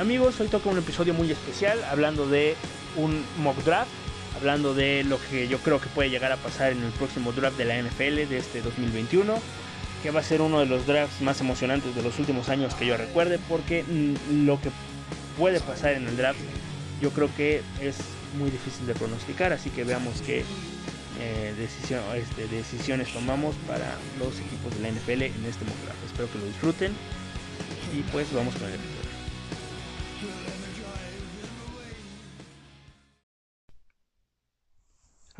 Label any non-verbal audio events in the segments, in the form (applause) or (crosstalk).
Amigos, hoy toca un episodio muy especial hablando de un mock draft, hablando de lo que yo creo que puede llegar a pasar en el próximo draft de la NFL de este 2021, que va a ser uno de los drafts más emocionantes de los últimos años que yo recuerde, porque mm, lo que puede pasar en el draft yo creo que es muy difícil de pronosticar, así que veamos qué eh, este, decisiones tomamos para los equipos de la NFL en este mock draft. Espero que lo disfruten y pues vamos con el episodio.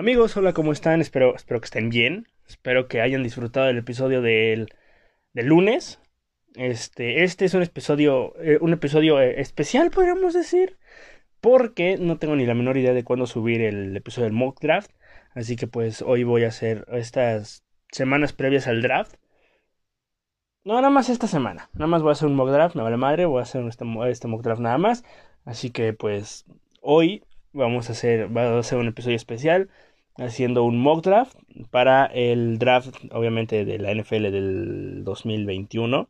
Amigos, hola, ¿cómo están? Espero, espero que estén bien. Espero que hayan disfrutado del episodio del, lunes. Este, este es un episodio, eh, un episodio eh, especial, podríamos decir. Porque no tengo ni la menor idea de cuándo subir el episodio del mock draft. Así que pues hoy voy a hacer estas semanas previas al draft. No, nada más esta semana. Nada más voy a hacer un mock draft, me vale madre. Voy a hacer este, este mock draft nada más. Así que pues hoy vamos a hacer, vamos a hacer un episodio especial haciendo un mock draft para el draft, obviamente, de la NFL del 2021.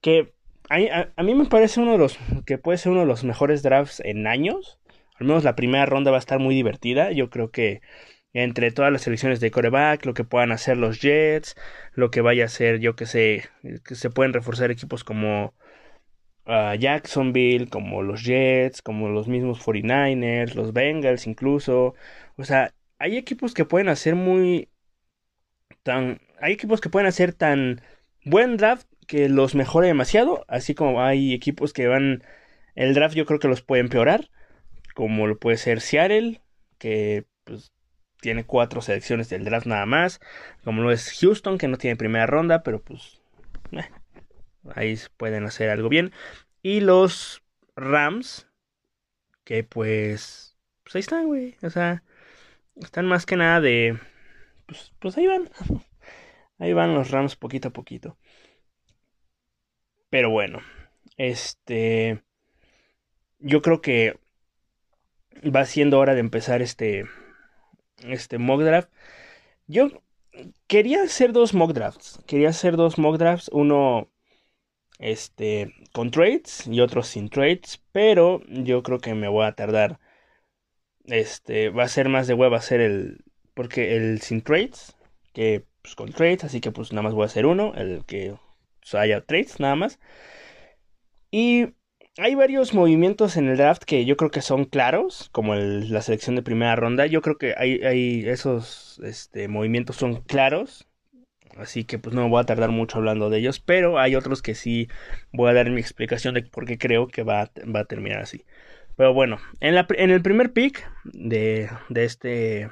Que a, mí me parece uno de los, que puede ser uno de los mejores drafts en años. Al menos la primera ronda va a estar muy divertida. Yo creo que entre todas las selecciones de coreback, lo que puedan hacer los Jets, lo que vaya a hacer, yo que sé, que se pueden reforzar equipos como uh, Jacksonville, como los Jets, como los mismos 49ers, los Bengals incluso. O sea, hay equipos que pueden hacer muy tan hay equipos que pueden hacer tan buen draft que los mejore demasiado, así como hay equipos que van el draft yo creo que los puede empeorar, como lo puede ser Seattle, que pues tiene cuatro selecciones del draft nada más, como lo es Houston, que no tiene primera ronda, pero pues eh, ahí pueden hacer algo bien, y los Rams, que pues, pues ahí están, güey, o sea, están más que nada de... Pues, pues ahí van. (laughs) Ahí van los Rams poquito a poquito. Pero bueno, este... Yo creo que va siendo hora de empezar este... Este mock draft. Yo quería hacer dos mock drafts. Quería hacer dos mock drafts. Uno este con trades y otro sin trades. Pero yo creo que me voy a tardar este va a ser más de web, ser el porque el sin trades que pues con trades, así que pues nada más voy a hacer uno, el que haya trades nada más. Y hay varios movimientos en el draft que yo creo que son claros, como la selección de primera ronda. Yo creo que hay, esos este, movimientos son claros. Así que pues no me voy a tardar mucho hablando de ellos. Pero hay otros que sí voy a dar mi explicación de por qué creo que va, a terminar así. Pero bueno, en el primer pick de, de, este,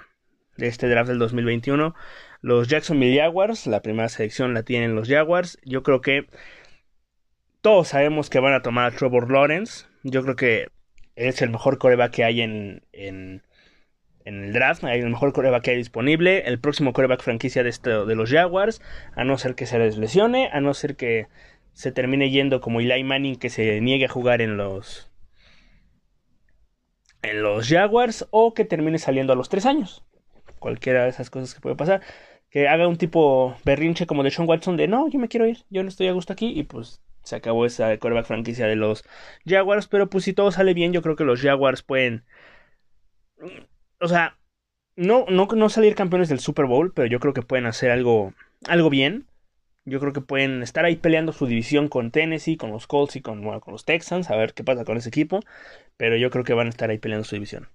de este draft del 2021, los Jacksonville Jaguars, la primera selección la tienen los Jaguars. Yo creo que todos sabemos que van a tomar a Trevor Lawrence. Yo creo que es el mejor coreback que hay en, en, el draft. El mejor coreback que hay disponible. El próximo coreback franquicia de, de los Jaguars. A no ser que se les lesione. A no ser que se termine yendo como Eli Manning que se niegue a jugar en los en los Jaguars o que termine saliendo a los 3 años. Cualquiera de esas cosas que puede pasar. Que haga un tipo berrinche como de Sean Watson de no, yo me quiero ir, yo no estoy a gusto aquí y pues se acabó esa coreback franquicia de los Jaguars. Pero pues si todo sale bien, yo creo que los Jaguars pueden... O sea, no, no, no salir campeones del Super Bowl, pero yo creo que pueden hacer algo, algo bien. Yo creo que pueden estar ahí peleando su división con Tennessee, con los Colts y con, con los Texans, a ver qué pasa con ese equipo. Pero yo creo que van a estar ahí peleando su división.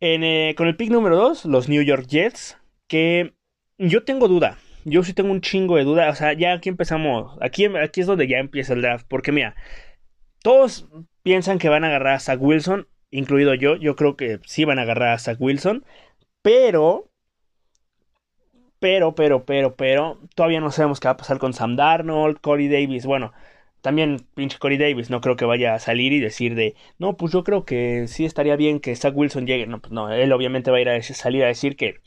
Eh, con el pick número 2, los New York Jets, que yo tengo duda. Yo sí tengo un chingo de duda. O sea, ya aquí empezamos. Aquí, aquí es donde ya empieza el draft. Porque mira, todos piensan que van a agarrar a Zach Wilson, incluido yo. Yo creo que sí van a agarrar a Zach Wilson. Pero pero, pero, pero, pero, todavía no sabemos qué va a pasar con Sam Darnold, Corey Davis. Bueno, también pinche Corey Davis, no creo que vaya a salir y decir de, no, pues yo creo que sí estaría bien que Zach Wilson llegue. No, pues no, él obviamente va a ir a salir a decir que,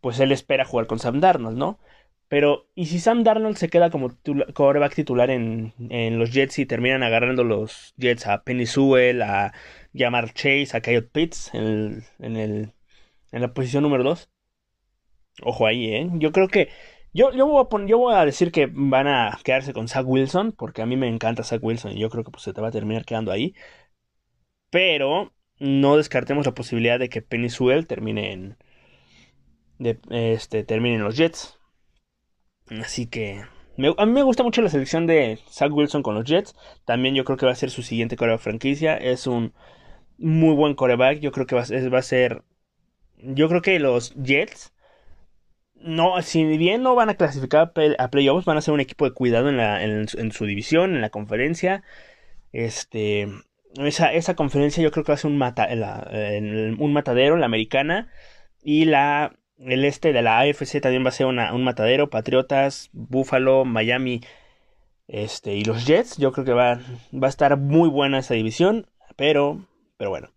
pues él espera jugar con Sam Darnold, ¿no? Pero, ¿y si Sam Darnold se queda como coreback titular en, en, los Jets y terminan agarrando los Jets a Penny Sewell, a Jamar Chase, a Coyote Pitts en, en, el, en la posición número 2? Ojo ahí, ¿eh? Yo creo que Yo, yo, voy a yo voy a decir que van a quedarse con Zach Wilson, porque a mí me encanta Zach Wilson y yo creo que pues, se te va a terminar quedando ahí. Pero no descartemos la posibilidad de que Penny Sewell termine en, este, termine en los Jets. Así que a mí me gusta mucho la selección de Zach Wilson con los Jets. También yo creo que va a ser su siguiente coreback franquicia. Es un muy buen coreback. Yo creo que va, a ser. Yo creo que los Jets. No, si bien no van a clasificar a playoffs, van a ser un equipo de cuidado en, la, en, su división, en la conferencia. Este. Esa, esa conferencia yo creo que va a ser un, mata, un matadero, la americana. Y la el este de la AFC también va a ser un matadero. Patriotas, Buffalo, Miami este, y los Jets. Yo creo que va, va a estar muy buena esa división. Pero, pero bueno.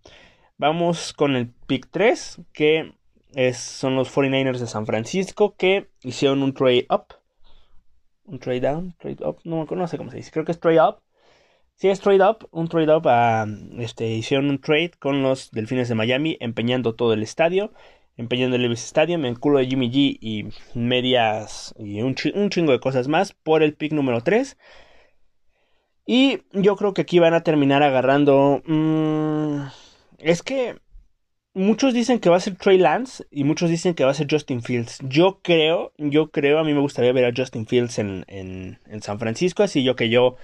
Vamos con el pick 3, que es, son los 49ers de San Francisco, que hicieron un trade up. Un trade down, trade up, no, no sé cómo se dice, creo que es trade up. Sí, es trade up, un trade up, a, este, hicieron un trade con los Delfines de Miami, empeñando todo el estadio empeñando el Levis Stadium, el culo de Jimmy G y medias y un, chingo de cosas más por el pick número 3. Y yo creo que aquí van a terminar agarrando... Mm, es que muchos dicen que va a ser Trey Lance y muchos dicen que va a ser Justin Fields. Yo creo, yo creo, a mí me gustaría ver a Justin Fields en, en, San Francisco, así yo que yo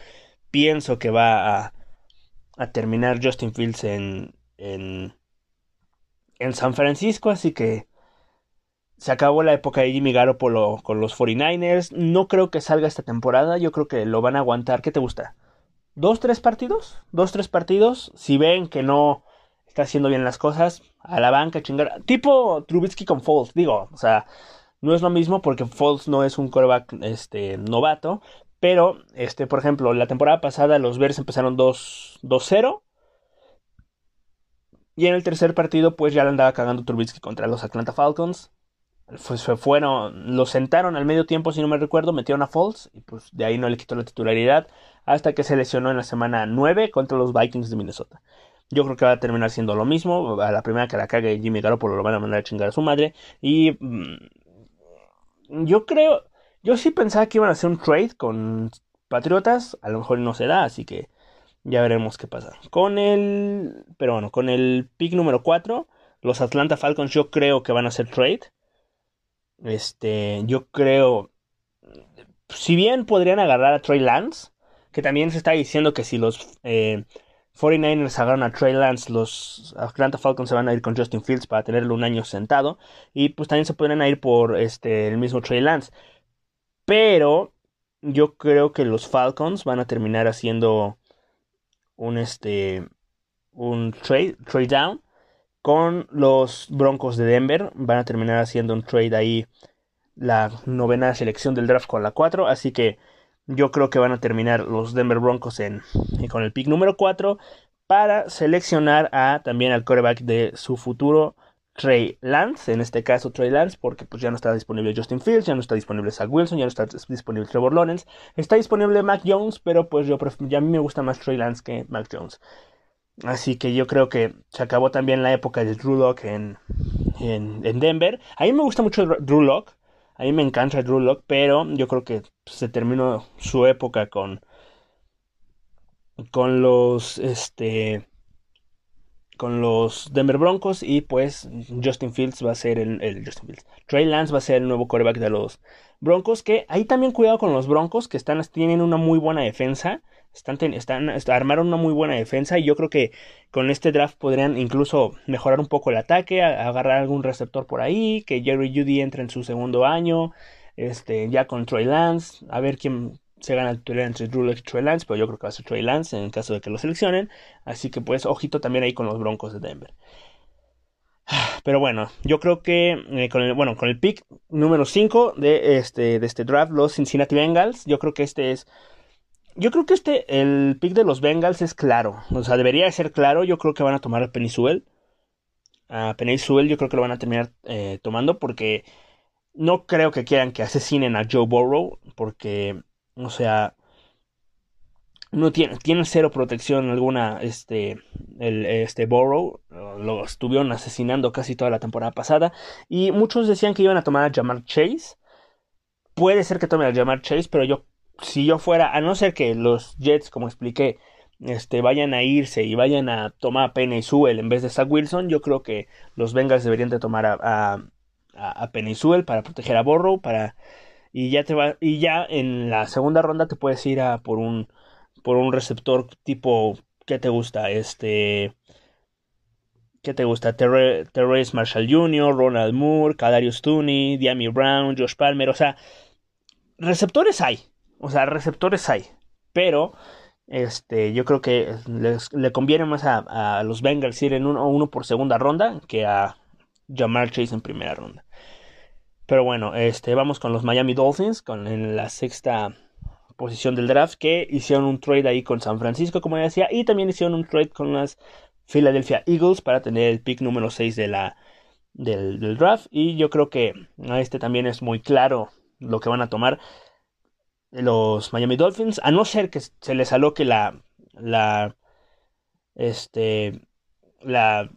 pienso que va a, a terminar Justin Fields en, en, en San Francisco, así que se acabó la época de Jimmy Garoppolo con los 49ers. No creo que salga esta temporada, yo creo que lo van a aguantar. ¿Qué te gusta? ¿Dos, tres partidos? ¿Dos, tres partidos? Si ven que no está haciendo bien las cosas, a la banca, chingar. Tipo Trubisky con Foles, digo, o sea, no es lo mismo porque Foles no es un coreback este, novato. Pero, este, por ejemplo, la temporada pasada los Bears empezaron 2-0 y en el tercer partido, pues ya le andaba cagando Trubisky contra los Atlanta Falcons. Pues se fueron, lo sentaron al medio tiempo, si no me recuerdo, metieron a Falls y pues de ahí no le quitó la titularidad hasta que se lesionó en la semana 9 contra los Vikings de Minnesota. Yo creo que va a terminar siendo lo mismo. A la primera que la cague Jimmy Garoppolo lo van a mandar a chingar a su madre. Y mm, yo creo, yo sí pensaba que iban a hacer un trade con Patriotas. A lo mejor no se da, así que ya veremos qué pasa. Con el. Pero bueno, con el pick número 4. Los Atlanta Falcons yo creo que van a hacer trade. Este. Yo creo. Si bien podrían agarrar a Trey Lance. Que también se está diciendo que si los 49ers eh, agarran a Trey Lance. Los Atlanta Falcons se van a ir con Justin Fields para tenerlo un año sentado. Y pues también se podrían ir por este, el mismo Trey Lance. Pero. Yo creo que los Falcons van a terminar haciendo un este un trade, trade down con los Broncos de Denver. Van a terminar haciendo un trade ahí la novena selección del draft con la 4. Así que yo creo que van a terminar los Denver Broncos en, con el pick número 4 para seleccionar a también al coreback de su futuro Trey Lance, en este caso Trey Lance, porque pues ya no está disponible Justin Fields, ya no está disponible Zach Wilson, ya no está disponible Trevor Lawrence, está disponible Mac Jones, pero pues yo ya a mí me gusta más Trey Lance que Mac Jones. Así que yo creo que se acabó también la época de Drew Locke en, en, Denver. A mí me gusta mucho Drew Locke, a mí me encanta Drew Locke, pero yo creo que se terminó su época con con los este con los Denver Broncos y pues Justin Fields va a ser el, Justin Fields. Trey Lance va a ser el nuevo quarterback de los Broncos que ahí también cuidado con los Broncos que están tienen una muy buena defensa. Están, están, armaron una muy buena defensa y yo creo que con este draft podrían incluso mejorar un poco el ataque, agarrar algún receptor por ahí, que Jerry Judy entre en su segundo año, este, ya con Trey Lance, a ver quién, se gana el titular entre Drew y Trey Lance, pero yo creo que va a ser Trey Lance en caso de que lo seleccionen. Así que pues ojito también ahí con los Broncos de Denver. (sighs) Pero bueno, yo creo que eh, con el bueno, con el pick número 5 de este de este draft los Cincinnati Bengals, yo creo que este es yo creo que este el pick de los Bengals es claro, o sea, debería ser claro, yo creo que van a tomar a Penny Sewell. A Penny Sewell yo creo que lo van a terminar eh, tomando porque no creo que quieran que asesinen a Joe Burrow porque o sea, no tiene, tiene cero protección alguna este el este Borrow lo estuvieron asesinando casi toda la temporada pasada y muchos decían que iban a tomar a Jamar Chase. Puede ser que tome a llamar Chase, pero yo, si yo fuera, a no ser que los Jets, como expliqué, este, vayan a irse y vayan a tomar a Penny Sewell en vez de Zach Wilson, yo creo que los Bengals deberían de tomar a, a, a Penny Sewell para proteger a Borrow, para y ya te va y ya en la segunda ronda te puedes ir a por un por un receptor tipo ¿qué te gusta? Este ¿Qué te gusta? Terrence Marshall Jr., Ronald Moore, Kadarius Tooney, Diami Brown, Josh Palmer, o sea, receptores hay, o sea, receptores hay, pero este, yo creo que les, le conviene más a, los Bengals ir en uno, uno, por segunda ronda que a Jamar Chase en primera ronda. Pero bueno, este, vamos con los Miami Dolphins, con en la sexta posición del draft, que hicieron un trade ahí con San Francisco, como ya decía, y también hicieron un trade con las Philadelphia Eagles para tener el pick número 6 de la, del, del draft. Y yo creo que a este también es muy claro lo que van a tomar los Miami Dolphins, a no ser que se les aloque la, la, este, la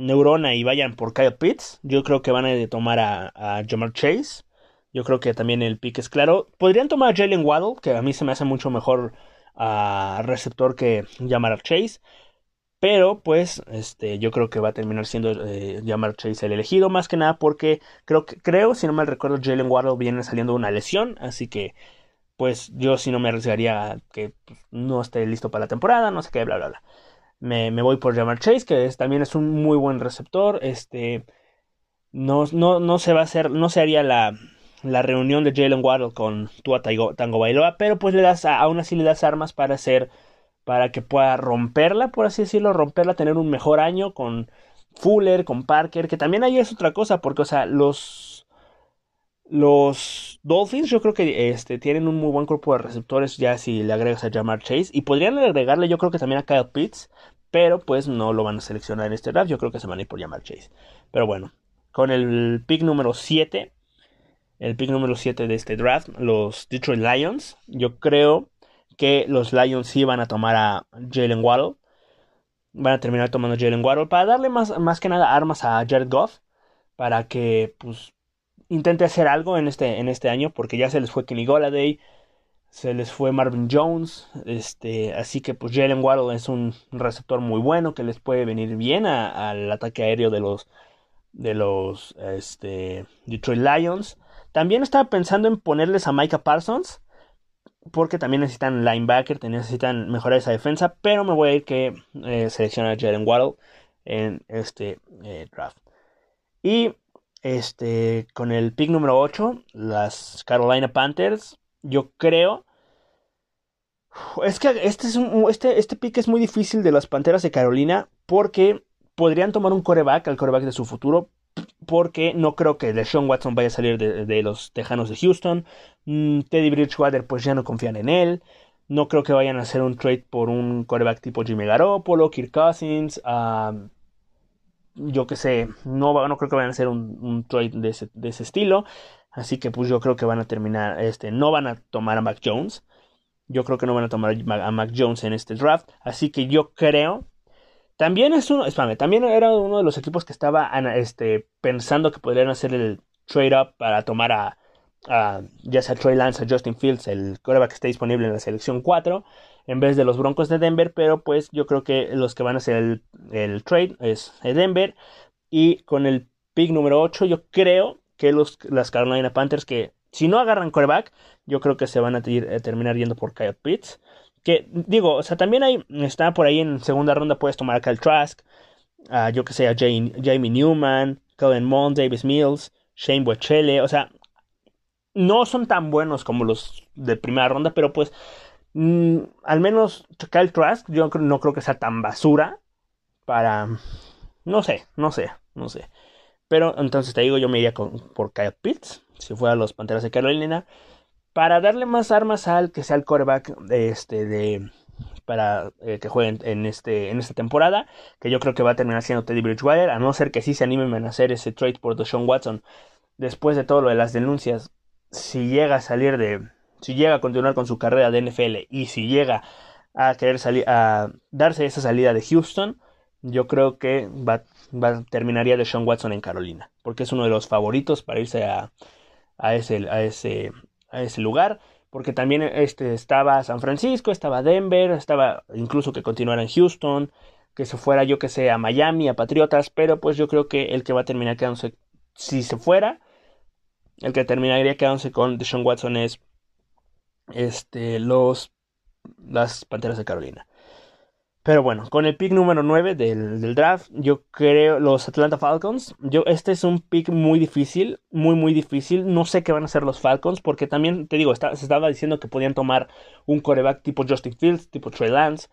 neurona y vayan por Kyle Pitts, yo creo que van a tomar a, a Jamar Chase. Yo creo que también el pick es claro. Podrían tomar a Jalen Waddle, que a mí se me hace mucho mejor uh, receptor que Jamar Chase. Pero pues este, yo creo que va a terminar siendo eh, Jamar Chase el elegido, más que nada porque creo, que, creo si no mal recuerdo, Jalen Waddle viene saliendo de una lesión, así que pues yo si no me arriesgaría que pues, no esté listo para la temporada, no sé qué, bla, bla, bla. Me, me voy por Jamar Chase, que también es un muy buen receptor. Este, no, no, no se va a hacer, no se haría la, la reunión de Jalen Waddle con Tua Tango Bailoa, pero pues le das, aún así le das armas para hacer, para que pueda romperla, por así decirlo, romperla, tener un mejor año con Fuller, con Parker, que también ahí es otra cosa, porque, o sea, los los Dolphins yo creo que este, tienen un muy buen cuerpo de receptores ya si le agregas a Jamar Chase y podrían agregarle yo creo que también a Kyle Pitts, pero pues no lo van a seleccionar en este draft, yo creo que se van a ir por Jamar Chase. Pero bueno, con el pick número 7, el pick número 7 de este draft, los Detroit Lions, yo creo que los Lions sí van a tomar a Jalen Waddle. Van a terminar tomando a Jalen Waddle para darle más, más que nada armas a Jared Goff. Para que pues intente hacer algo en este, en este año, porque ya se les fue Kenny Goladay, se les fue Marvin Jones, este, así que pues Jalen Waddle es un receptor muy bueno que les puede venir bien al ataque aéreo de los de los este, Detroit Lions. También estaba pensando en ponerles a Micah Parsons, porque también necesitan linebacker, necesitan mejorar esa defensa, pero me voy a ir que eh, selecciona a Jalen Waddle en este eh, draft. Y este, con el pick número 8, las Carolina Panthers, yo creo. Es que este, es un, este, este pick es muy difícil de las Panteras de Carolina porque podrían tomar un coreback, al coreback de su futuro, porque no creo que Deshaun Watson vaya a salir de, los Tejanos de Houston. Mm, Teddy Bridgewater, pues ya no confían en él. No creo que vayan a hacer un trade por un coreback tipo Jimmy Garoppolo, Kirk Cousins, yo que sé, no, no creo que vayan a hacer un, trade de ese, de ese, estilo. Así que pues yo creo que van a terminar, este, no van a tomar a Mac Jones. Yo creo que no van a tomar a Mac Jones en este draft. Así que yo creo. También es uno, espérame, también era uno de los equipos que estaba este, pensando que podrían hacer el trade up para tomar a, a ya sea Trey Lance o Justin Fields, el coreback que esté disponible en la selección 4 en vez de los Broncos de Denver, pero pues yo creo que los que van a hacer el, trade es Denver y con el pick número 8 yo creo que los, las Carolina Panthers que si no agarran quarterback, yo creo que se van a, eh, terminar yendo por Kyle Pitts. Que digo, o sea, también hay, está por ahí en segunda ronda, puedes tomar a Kyle Trask, a, yo que sé, a Jamie Newman, Kellen Mond, Davis Mills, Shane Bochele, o sea, no son tan buenos como los de primera ronda, pero pues Mm, al menos Kyle Trask, yo no creo que sea tan basura para. No sé, no sé, no sé. Pero entonces te digo, yo me iría por Kyle Pitts, si fuera los Panteras de Carolina, para darle más armas al que sea el quarterback de este de para eh, que jueguen en este en esta temporada, que yo creo que va a terminar siendo Teddy Bridgewater, a no ser que sí se animen a hacer ese trade por Deshaun Watson después de todo lo de las denuncias, si llega a salir de si llega a continuar con su carrera de NFL y si llega a querer salir a darse esa salida de Houston, yo creo que va, va terminaría de Sean Watson en Carolina, porque es uno de los favoritos para irse a, a ese, a ese, a ese lugar. Porque también este, estaba San Francisco, estaba Denver, estaba incluso que continuara en Houston, que se fuera yo que sé a Miami, a Patriotas, pero pues yo creo que el que va a terminar quedándose, si se fuera, el que terminaría quedándose con Deshaun Watson es este, los, las Panteras de Carolina. Pero bueno, con el pick número 9 del, draft, yo creo los Atlanta Falcons. Yo, este es un pick muy difícil, muy, muy difícil. No sé qué van a hacer los Falcons, porque también, te digo, se estaba diciendo que podían tomar un coreback tipo Justin Fields, tipo Trey Lance.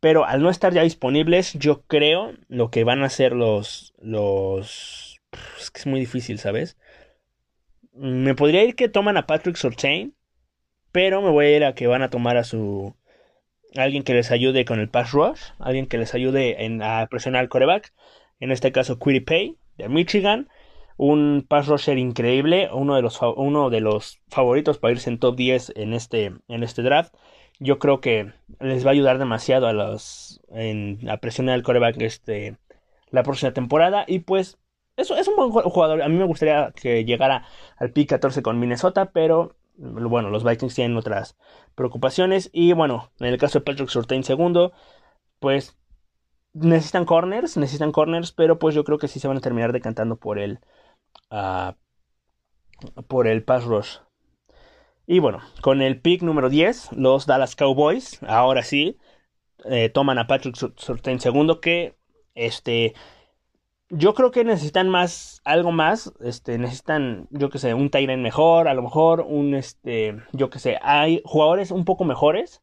Pero al no estar ya disponibles, yo creo lo que van a hacer los. los es que es muy difícil, ¿sabes? Me podría ir que toman a Patrick Surtain, pero me voy a ir a que van a tomar a su alguien que les ayude con el pass rush, alguien que les ayude en, a presionar al coreback, en este caso Pay de Michigan, un pass rusher increíble, uno de los, uno de los favoritos para irse en top 10 en este, en este draft. Yo creo que les va a ayudar demasiado a los en, a presionar al coreback este, la próxima temporada y pues eso es un buen jugador. A mí me gustaría que llegara al pick 14 con Minnesota, pero bueno, los Vikings tienen otras preocupaciones. Y bueno, en el caso de Patrick Surtain segundo, pues necesitan corners, necesitan corners, pero pues yo creo que sí se van a terminar decantando por el uh, por el pass rush. Y bueno, con el pick número 10, los Dallas Cowboys, ahora sí, eh, toman a Patrick Surtain segundo, que este yo creo que necesitan más, algo más, este, necesitan, yo que sé, un Tyrant mejor, a lo mejor un, este, yo que sé, hay jugadores un poco mejores,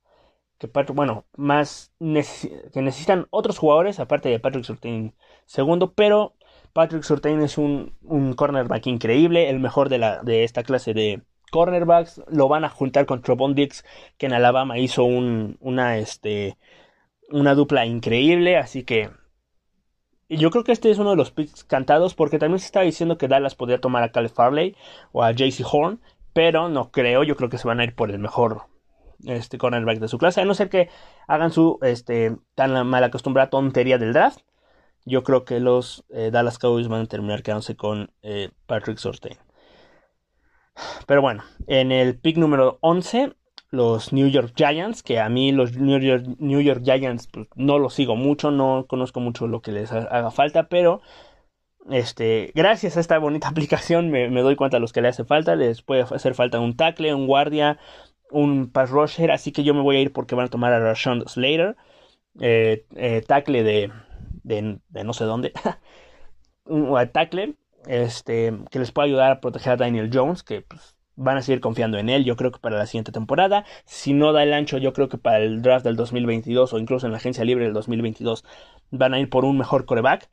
que, bueno, más, que necesitan otros jugadores, aparte de Patrick Surtain segundo, pero Patrick Surtain es un, un cornerback increíble, el mejor de, la, de esta clase de cornerbacks, lo van a juntar con Trobon Dix, que en Alabama hizo un, una, este, una dupla increíble, así que y yo creo que este es uno de los picks cantados porque también se está diciendo que Dallas podría tomar a Caleb Farley o a JC Horn, pero no creo, yo creo que se van a ir por el mejor este cornerback de su clase, a no ser que hagan su este tan mal acostumbrada tontería del draft. Yo creo que los eh, Dallas Cowboys van a terminar quedándose con eh, Patrick Sortain. Pero bueno, en el pick número 11 los New York Giants, que a mí los New York, New York Giants pues, no los sigo mucho, no conozco mucho lo que les haga falta, pero este, gracias a esta bonita (laughs) aplicación me, doy cuenta de los que le hace falta, les puede hacer falta un tackle, un guardia, un pass rusher, así que yo me voy a ir porque van a tomar a Rashawn Slater, eh, eh, tackle de, de, no sé dónde, (laughs) un tackle, este, que les pueda ayudar a proteger a Daniel Jones, que pues, van a seguir confiando en él, yo creo que para la siguiente temporada. Si no da el ancho, yo creo que para el draft del 2022 o incluso en la agencia libre del 2022 van a ir por un mejor coreback.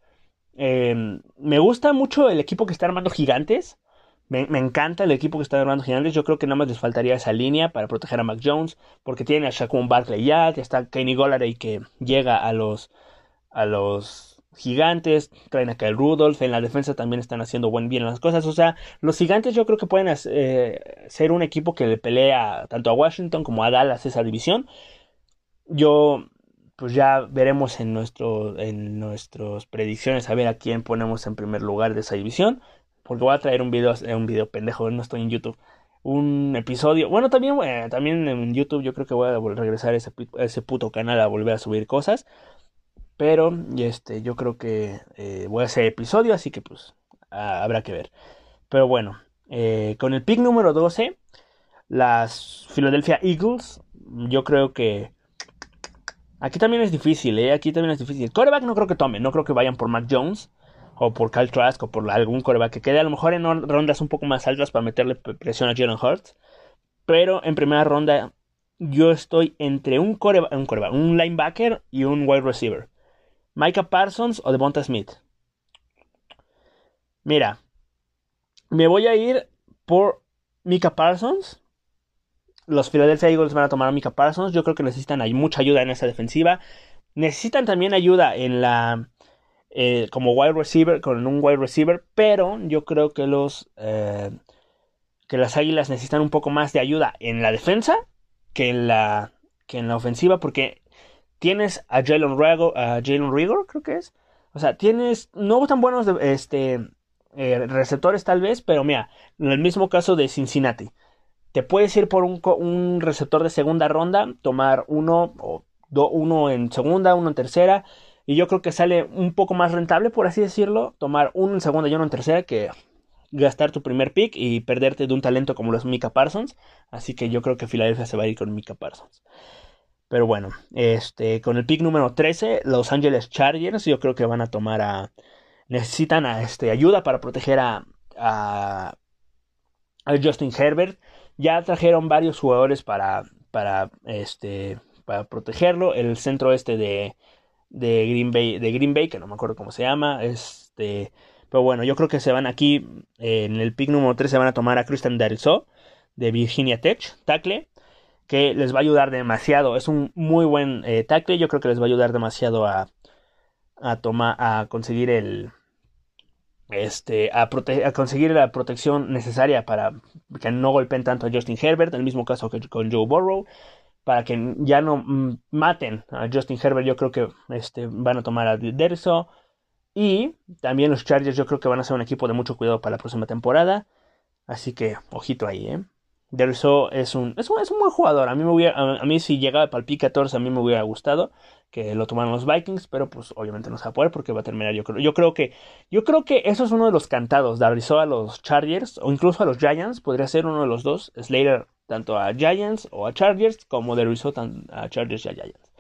Em, me gusta mucho el equipo que está armando gigantes. Me, encanta el equipo que está armando gigantes. Yo creo que nada más les faltaría esa línea para proteger a Mac Jones. Porque tiene a Shaquem Barkley ya, está Kenny Golladay que llega a los, a los gigantes, traen acá el Rudolph, en la defensa también están haciendo buen bien las cosas, o sea, los gigantes yo creo que pueden eh, ser un equipo que le pelea tanto a Washington como a Dallas esa división. Yo pues ya veremos en nuestro en nuestras predicciones a ver a quién ponemos en primer lugar de esa división, porque voy a traer un video un video pendejo, no estoy en YouTube. Un episodio, bueno, también, también en YouTube yo creo que voy a regresar a ese, a ese puto canal a volver a subir cosas. Pero este, yo creo que eh, voy a hacer episodio, así que pues habrá que ver. Pero bueno, eh, con el pick número 12, las Philadelphia Eagles, yo creo que... Aquí también es difícil, ¿eh? Aquí también es difícil. Coreback no creo que tomen, no creo que vayan por Mac Jones o por Kyle Trask o por algún coreback que quede a lo mejor en rondas un poco más altas para meterle presión a Jalen Hurts. Pero en primera ronda yo estoy entre un coreback, un, un linebacker y un wide receiver. Micah Parsons o Devonta Smith. Mira, me voy a ir por Micah Parsons. Los Philadelphia Eagles van a tomar a Micah Parsons. Yo creo que necesitan mucha ayuda en esa defensiva. Necesitan también ayuda en la. Eh, como wide receiver, con un wide receiver. Pero yo creo que los. Eh, que las águilas necesitan un poco más de ayuda en la defensa que en la. que en la ofensiva. Porque Tienes a Jalen Rigor, a Jalen Rigor, creo que es. O sea, tienes no tan buenos este eh, receptores tal vez, pero mira, en el mismo caso de Cincinnati. Te puedes ir por un, receptor de segunda ronda, tomar uno o uno en segunda, uno en tercera, y yo creo que sale un poco más rentable, por así decirlo, tomar uno en segunda y uno en tercera que gastar tu primer pick y perderte de un talento como lo es Mika Parsons. Así que yo creo que Filadelfia se va a ir con Mika Parsons. Pero bueno, este, con el pick número 13, Los Angeles Chargers, yo creo que van a tomar a. Necesitan a, este, ayuda para proteger a, a, Justin Herbert. Ya trajeron varios jugadores para, para, este, para protegerlo. El centro este de, de, Green Bay, de Green Bay, que no me acuerdo cómo se llama. Este, pero bueno, yo creo que se van aquí. en el pick número 3 se van a tomar a Christian Darrisaw de Virginia Tech, tackle que les va a ayudar demasiado. Es un muy buen eh, tackle. Yo creo que les va a ayudar demasiado a, a a conseguir el, este, a, a, conseguir la protección necesaria para que no golpeen tanto a Justin Herbert, en el mismo caso que con Joe Burrow, para que ya no mm, maten a Justin Herbert, yo creo que este, van a tomar a Derso. Y también los Chargers yo creo que van a ser un equipo de mucho cuidado para la próxima temporada. Así que, ojito ahí, ¿eh? Derso es un, es un, es un buen jugador. A mí, me hubiera, a, mí si llegaba para el pick 14 a mí me hubiera gustado que lo tomaran los Vikings, pero pues obviamente no se va a poder porque va a terminar yo creo. Yo creo que yo creo que eso es uno de los cantados. Derso a los Chargers o incluso a los Giants, podría ser uno de los dos. Slater tanto a Giants o a Chargers como Derso a Chargers y a Giants.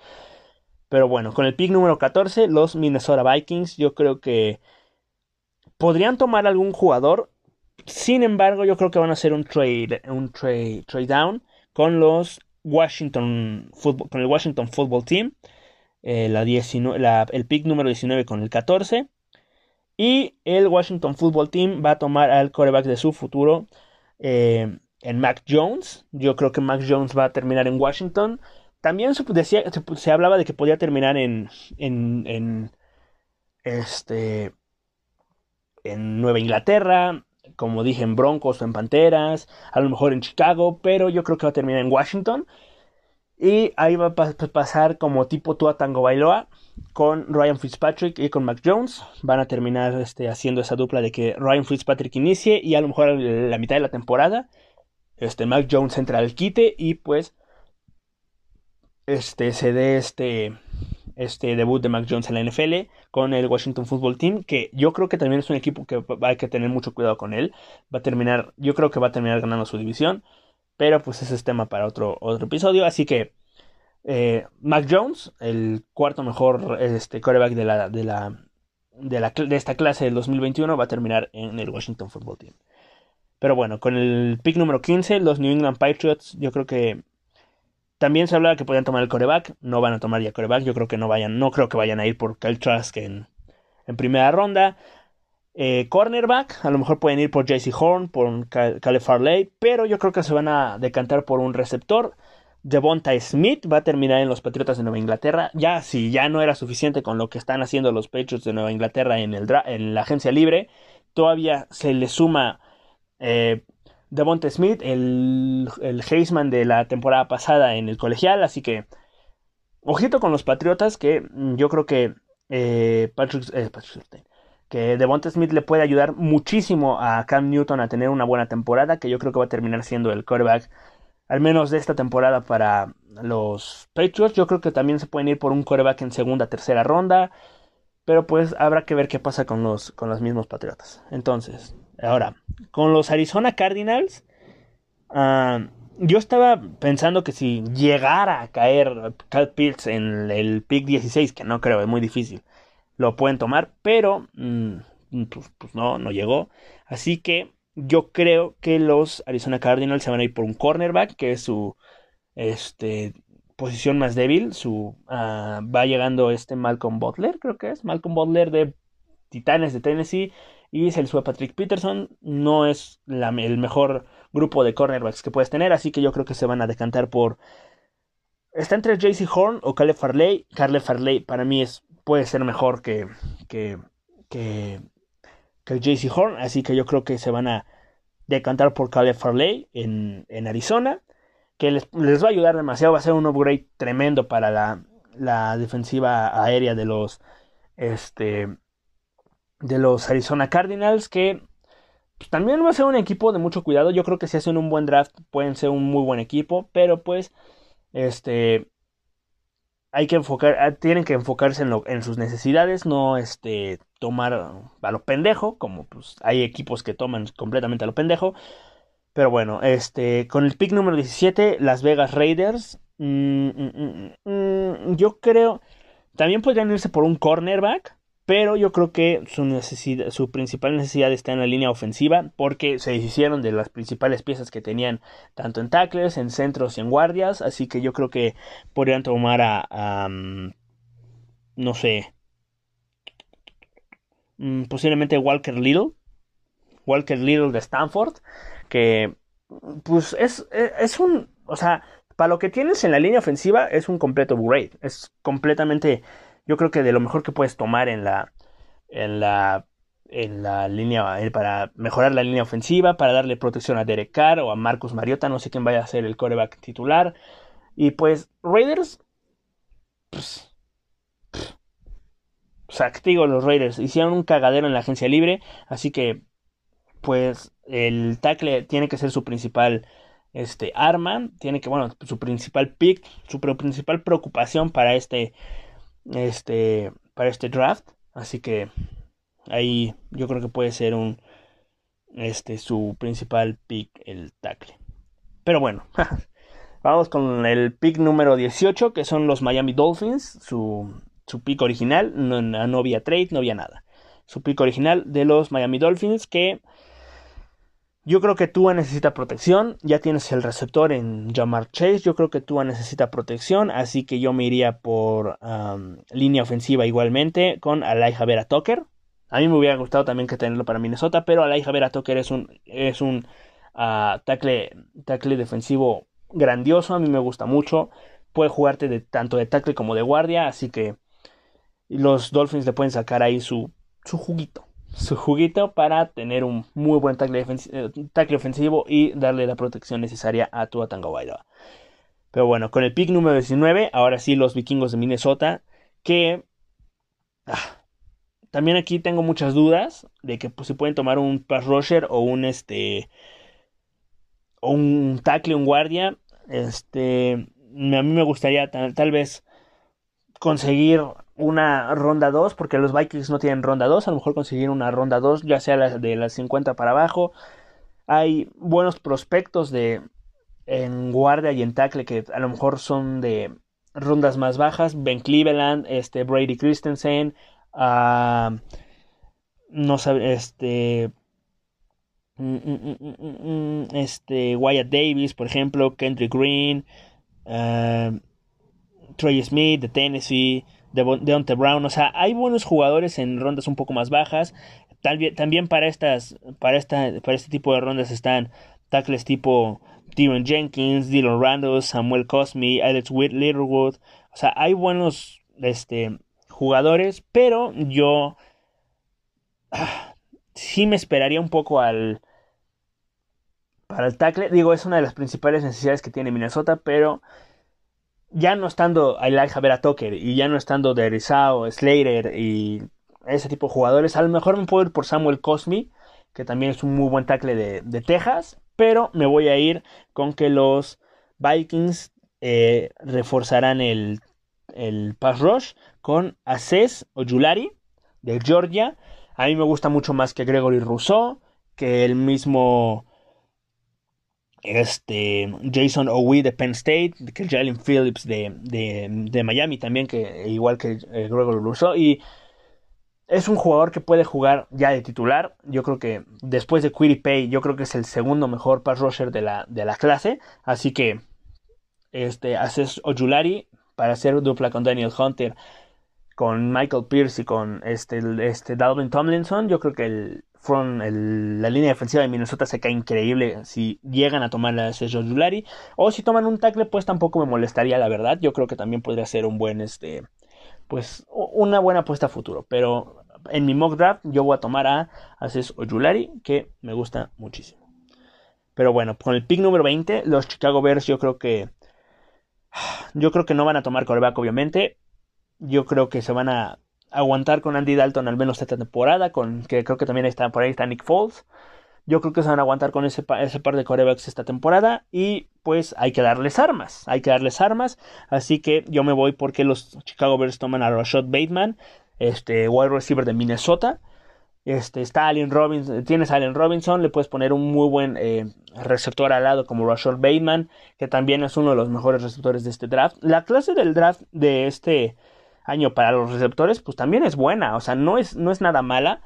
Pero bueno, con el pick número 14, los Minnesota Vikings, yo creo que podrían tomar algún jugador sin embargo, yo creo que van a hacer un trade, un trade, trade down con los Washington Football, con el Washington Football Team. Eh, la el pick número 19 con el 14. Y el Washington Football Team va a tomar al coreback de su futuro eh, en Mac Jones. Yo creo que Mac Jones va a terminar en Washington. También se, se, hablaba de que podía terminar en, en, en, este, en Nueva Inglaterra como dije, en Broncos o en Panteras, a lo mejor en Chicago, pero yo creo que va a terminar en Washington. Y ahí va a pasar como tipo Tua Tango Bailoa con Ryan Fitzpatrick y con Mac Jones. Van a terminar este, haciendo esa dupla de que Ryan Fitzpatrick inicie y a lo mejor la mitad de la temporada este, Mac Jones entra al quite y pues este, se dé este, este debut de Mac Jones en la NFL con el Washington Football Team, que yo creo que también es un equipo que hay que tener mucho cuidado con él. Va a terminar, yo creo que va a terminar ganando su división, pero pues ese es tema para otro, otro episodio. Así que eh, Mac Jones, el cuarto mejor este, quarterback de la, de la, de la de esta clase del 2021, va a terminar en el Washington Football Team. Pero bueno, con el pick número 15, los New England Patriots, yo creo que también se hablaba que podían tomar el coreback, no van a tomar ya coreback, yo creo que no vayan, no creo que vayan a ir por Kyle Trask en, primera ronda. Eh, cornerback, a lo mejor pueden ir por JC Horn, por Caleb Farley, pero yo creo que se van a decantar por un receptor. Devonta Smith va a terminar en los Patriotas de Nueva Inglaterra. Ya, si ya no era suficiente con lo que están haciendo los Patriots de Nueva Inglaterra en, el en la agencia libre, todavía se le suma eh, Devonta Smith, el, Heisman de la temporada pasada en el colegial, así que ojito con los Patriotas que mm, yo creo que eh, Patrick, eh, que Devonta Smith le puede ayudar muchísimo a Cam Newton a tener una buena temporada, que yo creo que va a terminar siendo el quarterback al menos de esta temporada para los Patriots. Yo creo que también se pueden ir por un quarterback en segunda, tercera ronda. Pero pues habrá que ver qué pasa con los, con los mismos Patriotas. Entonces, Ahora, con los Arizona Cardinals, ah, yo estaba pensando que si llegara a caer Cal Pitts en el pick 16, que no creo, es muy difícil, lo pueden tomar, pero mm, pues, pues, no, no llegó. Así que yo creo que los Arizona Cardinals se van a ir por un cornerback, que es su este, posición más débil. Su, ah, va llegando este Malcolm Butler, creo que es, Malcolm Butler de Titanes de Tennessee y se le sube Patrick Peterson. No es el mejor grupo de cornerbacks que puedes tener, así que yo creo que se van a decantar por. Está entre JC Horn o Caleb Farley. Caleb Farley para mí es, puede ser mejor que, que, que, que JC Horn, así que yo creo que se van a decantar por Caleb Farley en, en Arizona, que les, les, va a ayudar demasiado, va a ser un upgrade tremendo para la, la defensiva aérea de los este de los Arizona Cardinals que pues, también va a ser un equipo de mucho cuidado. Yo creo que si hacen un buen draft pueden ser un muy buen equipo, pero pues este hay que enfocar, ah, tienen que enfocarse en, en sus necesidades, no este tomar a lo pendejo, como pues hay equipos que toman completamente a lo pendejo. Pero bueno, este con el pick número 17, Las Vegas Raiders, mm, mm, mm, yo creo también podrían irse por un cornerback pero yo creo que su, principal necesidad está en la línea ofensiva porque se deshicieron de las principales piezas que tenían tanto en tackles, en centros y en guardias. Así que yo creo que podrían tomar a, mm, no sé, mm, posiblemente Walker Little. Walker Little de Stanford. Que pues es, es, es un, o sea, para lo que tienes en la línea ofensiva es un completo upgrade. Es completamente yo creo que de lo mejor que puedes tomar en la en la en la línea eh, para mejorar la línea ofensiva, para darle protección a Derek Carr o a Marcus Mariota, no sé quién vaya a ser el coreback titular. Y pues Raiders pues, o los Raiders hicieron un cagadero en la agencia libre, así que pues el tackle tiene que ser su principal este arma, tiene que bueno, su principal pick, su principal preocupación para este este, para este draft. Así que ahí yo creo que puede ser un, este, su principal pick, el tackle. Pero bueno, (laughs) vamos con el pick número 18, que son los Miami Dolphins, su, su pick original, no, no había trade, no había nada. Su pick original de los Miami Dolphins, que yo creo que Tua necesita protección. Ya tienes el receptor en Jamar Chase. Yo creo que Tua necesita protección. Así que yo me iría por línea ofensiva igualmente con Alai Vera Tucker. A mí me hubiera gustado también que tenerlo para Minnesota. Pero Alai Vera Tucker es un, es un uh, tackle, defensivo grandioso. A mí me gusta mucho. Puede jugarte de, tanto de tackle como de guardia. Así que los Dolphins le pueden sacar ahí su, su juguito su juguito para tener un muy buen tackle, eh, ofensivo y darle la protección necesaria a Tua Tagovailoa. Pero bueno, con el pick número 19, ahora sí los vikingos de Minnesota, que ah, también aquí tengo muchas dudas de que pues, se pueden tomar un pass rusher o un este o un tackle, un guardia. Este, a mí me gustaría tal vez conseguir una ronda 2, porque los Vikings no tienen ronda 2, a lo mejor conseguir una ronda 2, ya sea de las 50 para abajo. Hay buenos prospectos de en guardia y en tackle que a lo mejor son de rondas más bajas. Ben Cleveland, este Brady Christensen, uh, no sabe, este mm, mm, mm, este Wyatt Davis, por ejemplo, Kendrick Green, uh, Trey Smith de Tennessee, de Deontay Brown. O sea, hay buenos jugadores en rondas un poco más bajas. también para estas, para esta, para este tipo de rondas están tackles tipo Tyron Jenkins, Dylan Randall, Samuel Cosme, Alex Littlewood. O sea, hay buenos este, jugadores, pero yo ah, sí me esperaría un poco al para el tackle. Digo, es una de las principales necesidades que tiene Minnesota, pero ya no estando Elijah Vera Tucker y ya no estando Derizao, Slater y ese tipo de jugadores, a lo mejor me puedo ir por Samuel Cosme, que también es un muy buen tackle de, Texas, pero me voy a ir con que los Vikings eh, reforzarán el, el pass rush con Aces o Julari de Georgia. A mí me gusta mucho más que Gregory Rousseau, que el mismo este Jason Owe de Penn State, que Jalen Phillips de, de, Miami también, que igual que eh, Gregory Rousseau, y es un jugador que puede jugar ya de titular. Yo creo que después de Pay, yo creo que es el segundo mejor pass rusher de la, de la clase. Así que este, haces Ojulari para hacer dupla con Daniel Hunter, con Michael Pierce y con este, este Dalvin Tomlinson. Yo creo que el, la línea defensiva de Minnesota se cae increíble si llegan a tomar la Sergio Julari. O si toman un tackle, pues tampoco me molestaría, la verdad. Yo creo que también podría ser un buen, este, pues, una buena apuesta a futuro. Pero en mi mock draft yo voy a tomar a Aces Ojulari, que me gusta muchísimo. Pero bueno, con el pick número 20, los Chicago Bears yo creo que... Yo creo que no van a tomar coreback, obviamente. Yo creo que se van a aguantar con Andy Dalton al menos esta temporada, con que creo que también está por ahí está Nick Foles. Yo creo que se van a aguantar con ese, ese par de corebacks esta temporada. Y pues hay que darles armas. Hay que darles armas. Así que yo me voy porque los Chicago Bears toman a Rashad Bateman, este wide receiver de Minnesota. Este, está Allen Robinson, tienes a Allen Robinson, le puedes poner un muy buen eh, receptor al lado como Rashad Bateman, que también es uno de los mejores receptores de este draft. La clase del draft de este año para los receptores, pues también es buena, o sea, no es, no es nada mala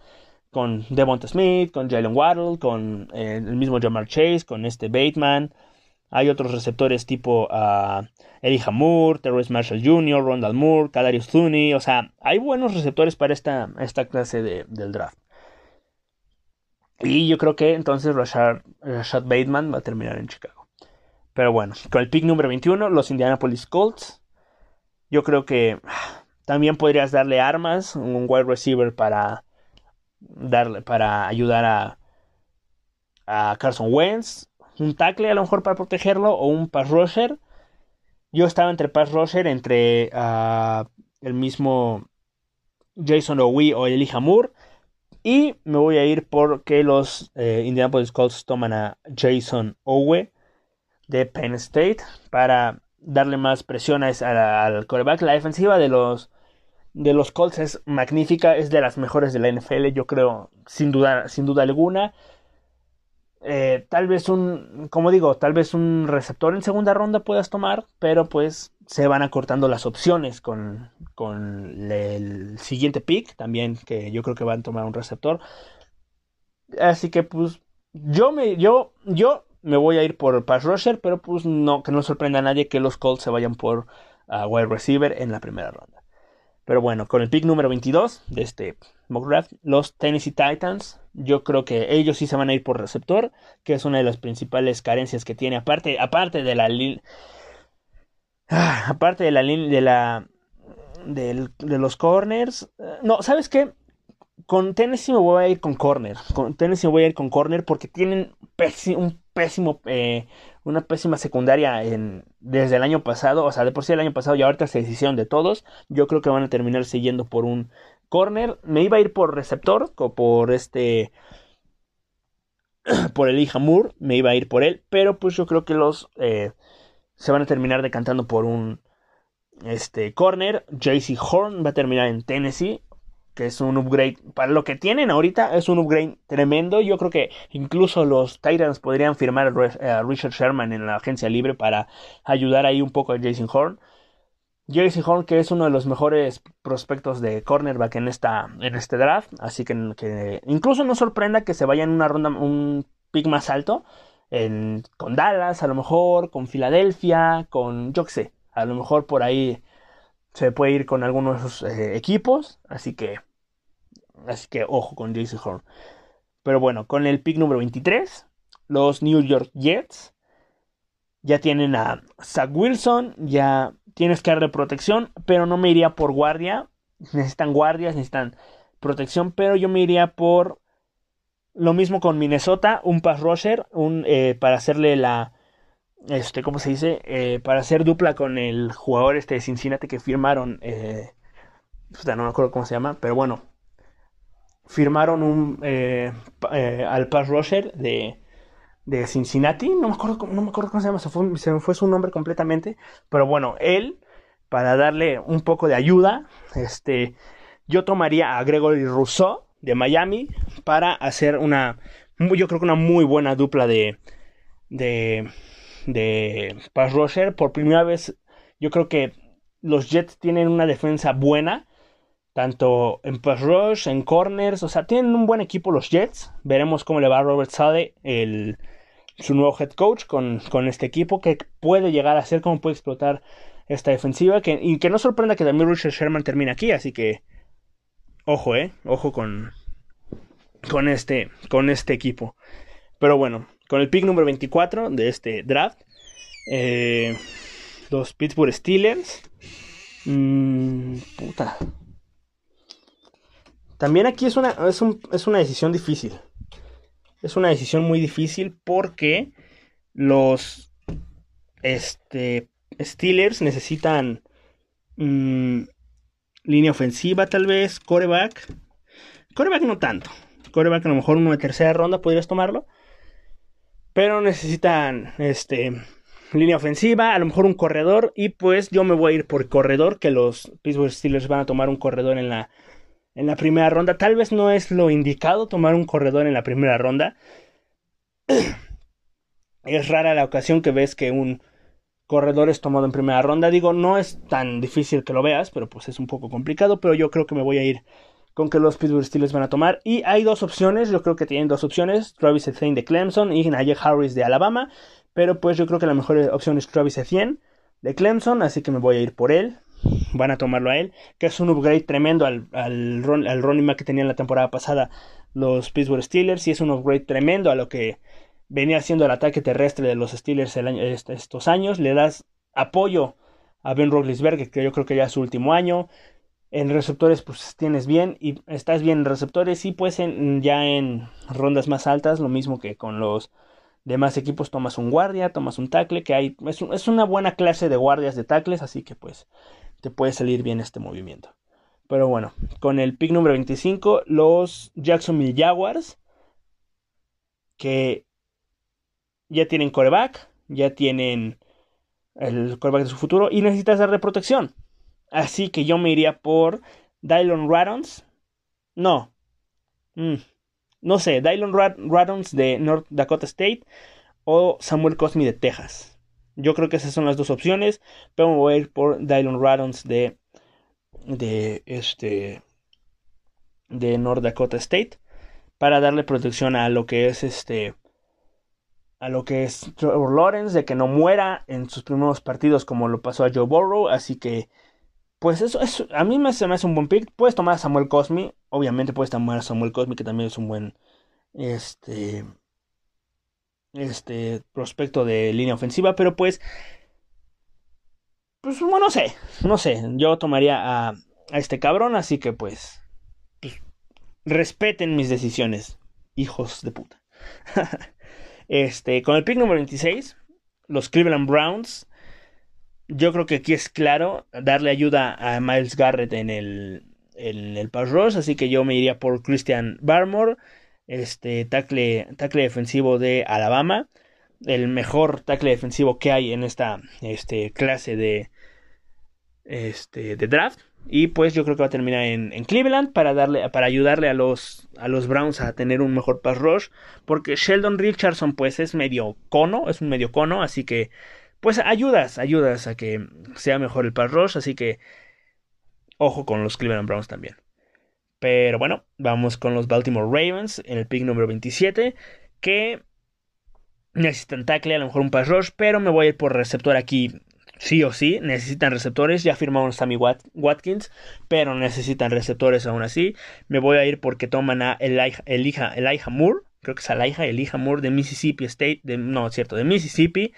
con Devonta Smith, con Jalen Waddle, con eh, el mismo Jamar Chase, con este Bateman. Hay otros receptores tipo uh, Eddie Moore, Terrence Marshall Jr., Rondal Moore, Kadarius Thuney. O sea, hay buenos receptores para esta, esta clase de, del draft. Y yo creo que entonces Rashad, Rashad, Bateman va a terminar en Chicago. Pero bueno, con el pick número 21, los Indianapolis Colts. Yo creo que también podrías darle armas, un wide receiver para darle para ayudar a, a Carson Wentz, un tackle a lo mejor para protegerlo o un pass rusher. Yo estaba entre pass rusher entre uh, el mismo Jason Owie o Elijah Moore y me voy a ir porque los eh, Indianapolis Colts toman a Jason Owe de Penn State para darle más presión al quarterback. La defensiva de los de los Colts es magnífica, es de las mejores de la NFL, yo creo, sin duda, sin duda alguna. Eh, tal vez un, como digo, tal vez un receptor en segunda ronda puedas tomar, pero pues se van acortando las opciones con, con el siguiente pick también, que yo creo que van a tomar un receptor. Así que pues yo me, yo, yo me voy a ir por pass rusher, pero pues no, que no sorprenda a nadie que los Colts se vayan por uh, wide receiver en la primera ronda. Pero bueno, con el pick número 22 de este mock draft, los Tennessee Titans, yo creo que ellos sí se van a ir por receptor, que es una de las principales carencias que tiene, aparte, aparte de la ah, aparte de la de la de los corners. Eh, no, ¿sabes qué? Con Tennessee me voy a ir con corner. Con Tennessee me voy a ir con corner porque tienen un pésimo eh, una pésima secundaria en, desde el año pasado, o sea, de por sí el año pasado y ahorita se decisión de todos, yo creo que van a terminar siguiendo por un corner, me iba a ir por receptor, o por este, (clears throat) por el Moore, me iba a ir por él, pero pues yo creo que los eh, se van a terminar decantando por un este corner, JC Horn va a terminar en Tennessee, que es un upgrade, para lo que tienen ahorita es un upgrade tremendo. Yo creo que incluso los Titans podrían firmar a Richard Sherman en la agencia libre para ayudar ahí un poco a Jason Horn. Jason Horn, que es uno de los mejores prospectos de cornerback en, esta, en este draft, así que, que incluso no sorprenda que se vaya en una ronda, un pick más alto, en, con Dallas a lo mejor, con Filadelfia, con yo qué sé, a lo mejor por ahí se puede ir con algunos de esos eh, equipos, así que así que ojo con Jason Horn. Pero bueno, con el pick número 23, los New York Jets ya tienen a Zach Wilson, ya tienes que darle protección, pero no me iría por guardia. Necesitan guardias, necesitan protección, pero yo me iría por lo mismo con Minnesota, un pass rusher, un, eh, para hacerle la, este, ¿cómo se dice? Eh, para hacer dupla con el jugador este de Cincinnati que firmaron, eh, no me acuerdo cómo se llama, pero bueno, firmaron un eh, al pass rusher de, de Cincinnati, no me acuerdo, no me acuerdo cómo se llama, se, fue, se me fue su nombre completamente, pero bueno, él, para darle un poco de ayuda, este, yo tomaría a Gregory Rousseau de Miami para hacer una, yo creo que una muy buena dupla de, de de pass rusher. Por primera vez, yo creo que los Jets tienen una defensa buena, tanto en pass rush, en corners, o sea, tienen un buen equipo los Jets. Veremos cómo le va a Robert Sade, el, su nuevo head coach, con, con este equipo, que puede llegar a ser, cómo puede explotar esta defensiva, que, y que no sorprenda que también Richard Sherman termine aquí, así que ojo, eh, ojo con, con este, con este equipo. Pero bueno, con el pick número 24 de este draft, eh, los Pittsburgh Steelers. Mm, puta. También aquí es una, es, una decisión difícil. Es una decisión muy difícil porque los este, Steelers necesitan mm, línea ofensiva tal vez, coreback. Coreback no tanto. coreback, a lo mejor uno de tercera ronda podrías tomarlo. Pero necesitan este línea ofensiva, a lo mejor un corredor. Y pues yo me voy a ir por corredor, que los Pittsburgh Steelers van a tomar un corredor en la, en la primera ronda. Tal vez no es lo indicado tomar un corredor en la primera ronda. (clears throat) es rara la ocasión que ves que un corredor es tomado en primera ronda. Digo, no es tan difícil que lo veas, pero pues es un poco complicado. Pero yo creo que me voy a ir con que los Pittsburgh Steelers van a tomar. Y hay dos opciones, yo creo que tienen dos opciones, Travis Etienne de Clemson y Najee Harris de Alabama. Pero pues yo creo que la mejor opción es Travis Etienne de Clemson, así que me voy a ir por él. Van a tomarlo a él, que es un upgrade tremendo al, al, al running back que tenían la temporada pasada los Pittsburgh Steelers. Y es un upgrade tremendo a lo que venía haciendo el ataque terrestre de los Steelers estos años. Le das apoyo a Ben Roethlisberger, que yo creo que ya es su último año. En receptores, pues tienes bien y estás bien en receptores y pues en, ya en rondas más altas, lo mismo que con los demás equipos, tomas un guardia, tomas un tackle, que hay, es, es una buena clase de guardias de tackles, así que pues te puede salir bien este movimiento. Pero bueno, con el pick número 25, los Jacksonville Jaguars, que ya tienen coreback, ya tienen el coreback de su futuro y necesitas darle protección. Así que yo me iría por Dylon Radons. No. Mm. No sé, Dylon Radons de North Dakota State o Samuel Cosmi de Texas. Yo creo que esas son las dos opciones, pero me voy a ir por Dylon Radons de de este de North Dakota State para darle protección a lo que es este a lo que es Trevor Lawrence de que no muera en sus primeros partidos como lo pasó a Joe Burrow, así que pues eso, eso a mí me, se me hace un buen pick. Puedes tomar a Samuel Cosmi. Obviamente puedes tomar a Samuel Cosmi, que también es un buen este, este prospecto de línea ofensiva. Pero pues, pues bueno, no sé, no sé. Yo tomaría a, a este cabrón, así que pues, pues respeten mis decisiones, hijos de puta. (laughs) este, con el pick número 26, los Cleveland Browns yo creo que aquí es claro darle ayuda a Miles Garrett en el, el pass rush, así que yo me iría por Christian Barmore, este tackle, tackle defensivo de Alabama, el mejor tackle defensivo que hay en esta este, clase de, este, de draft. Y pues yo creo que va a terminar en, en, Cleveland para darle, para ayudarle a los, a los Browns a tener un mejor pass rush. Porque Sheldon Richardson, pues, es medio cono, es un medio cono, así que pues ayudas, ayudas a que sea mejor el pass rush, así que ojo con los Cleveland Browns también. Pero bueno, vamos con los Baltimore Ravens en el pick número 27, que necesitan tackle, a lo mejor un pass rush, pero me voy a ir por receptor aquí sí o sí, necesitan receptores, ya firmaron Sammy Watkins, pero necesitan receptores aún así. Me voy a ir porque toman a Elijah, Elijah, Moore, creo que es Elijah, Elijah Moore de Mississippi State, no, cierto, de Mississippi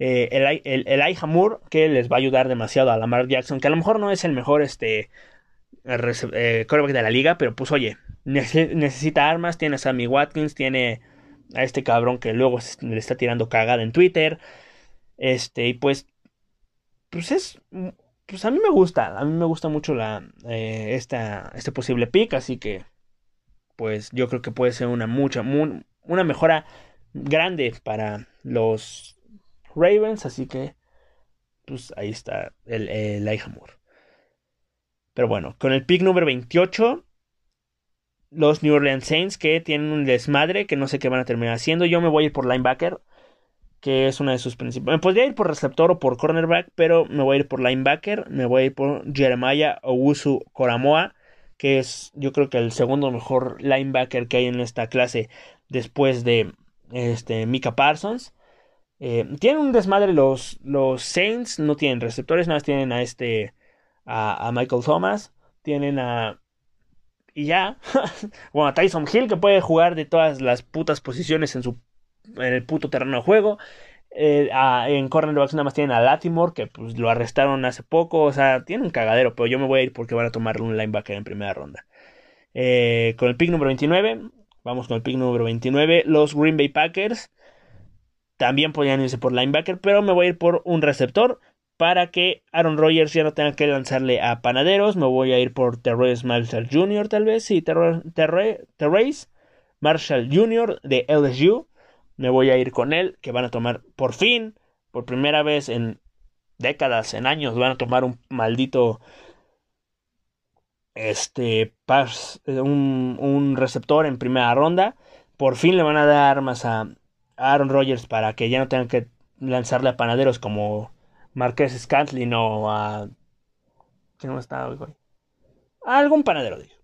eh, el, el, el que les va a ayudar demasiado a Lamar Jackson, que a lo mejor no es el mejor este eh, de la liga, pero pues oye, necesita armas, tiene a Sammy Watkins, tiene a este cabrón que luego le está tirando cagada en Twitter, este, y pues, pues es, pues a mí me gusta, a mí me gusta mucho la, eh, esta, este posible pick, así que, pues yo creo que puede ser una mucha, una mejora grande para los Ravens, así que pues ahí está el, el Pero bueno, con el pick número 28, los New Orleans Saints que tienen un desmadre que no sé qué van a terminar haciendo. Yo me voy a ir por linebacker, que es una de sus principales. Me podría ir por receptor o por cornerback, pero me voy a ir por linebacker. Me voy a ir por Jeremiah Owusu Koramoa, que es yo creo que el segundo mejor linebacker que hay en esta clase después de este, Mika Parsons. Eh, tienen un desmadre los, los Saints, no tienen receptores, nada más tienen a este, a, Michael Thomas, tienen a... Y ya, (laughs) bueno, a Tyson Hill que puede jugar de todas las putas posiciones en su en el puto terreno de juego. Eh, en cornerbacks nada más tienen a Latimore, que pues lo arrestaron hace poco. O sea, tienen un cagadero, pero yo me voy a ir porque van a tomar un linebacker en primera ronda. Eh, con el pick número 29, vamos con el pick número 29, los Green Bay Packers. También podrían irse por linebacker, pero me voy a ir por un receptor. para que Aaron Rodgers ya no tenga que lanzarle a panaderos. Me voy a ir por Terrence Marshall Jr. tal vez. Sí, Terrence Marshall Jr. de LSU. Me voy a ir con él, que van a tomar por fin, por primera vez en décadas, en años, van a tomar un maldito este un, un receptor en primera ronda. Por fin le van a dar armas a Aaron Rodgers para que ya no tengan que lanzarle a panaderos como Marqués Scantlin o a. ¿Quién no está hoy, A algún panadero, digo.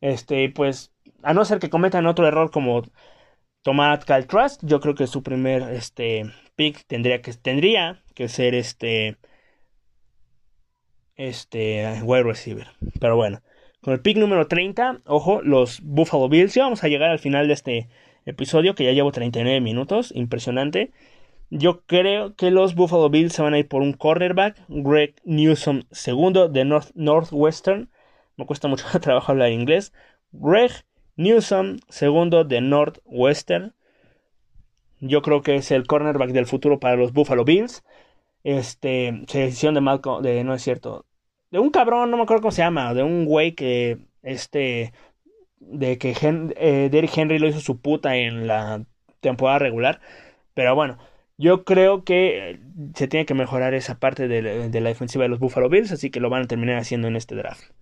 Este, pues, a no ser que cometan otro error como tomar Cal Trust, yo creo que su primer este, pick tendría que, tendría que ser este. Este, wide receiver. Pero bueno, con el pick número 30, ojo, los Buffalo Bills. Ya vamos a llegar al final de este episodio, que ya llevo 39 minutos, impresionante. Yo creo que los Buffalo Bills se van a ir por un cornerback, Greg Newsom segundo de North Northwestern. Me cuesta mucho (laughs) trabajo hablar inglés. Greg Newsom segundo de Northwestern. Yo creo que es el cornerback del futuro para los Buffalo Bills. Este, selección de Malcolm, de no es cierto, de un cabrón, no me acuerdo cómo se llama, de un güey que este de que eh, Derrick Henry lo hizo su puta en la temporada regular. Pero bueno, yo creo que se tiene que mejorar esa parte de, la defensiva de los Buffalo Bills, así que lo van a terminar haciendo en este draft.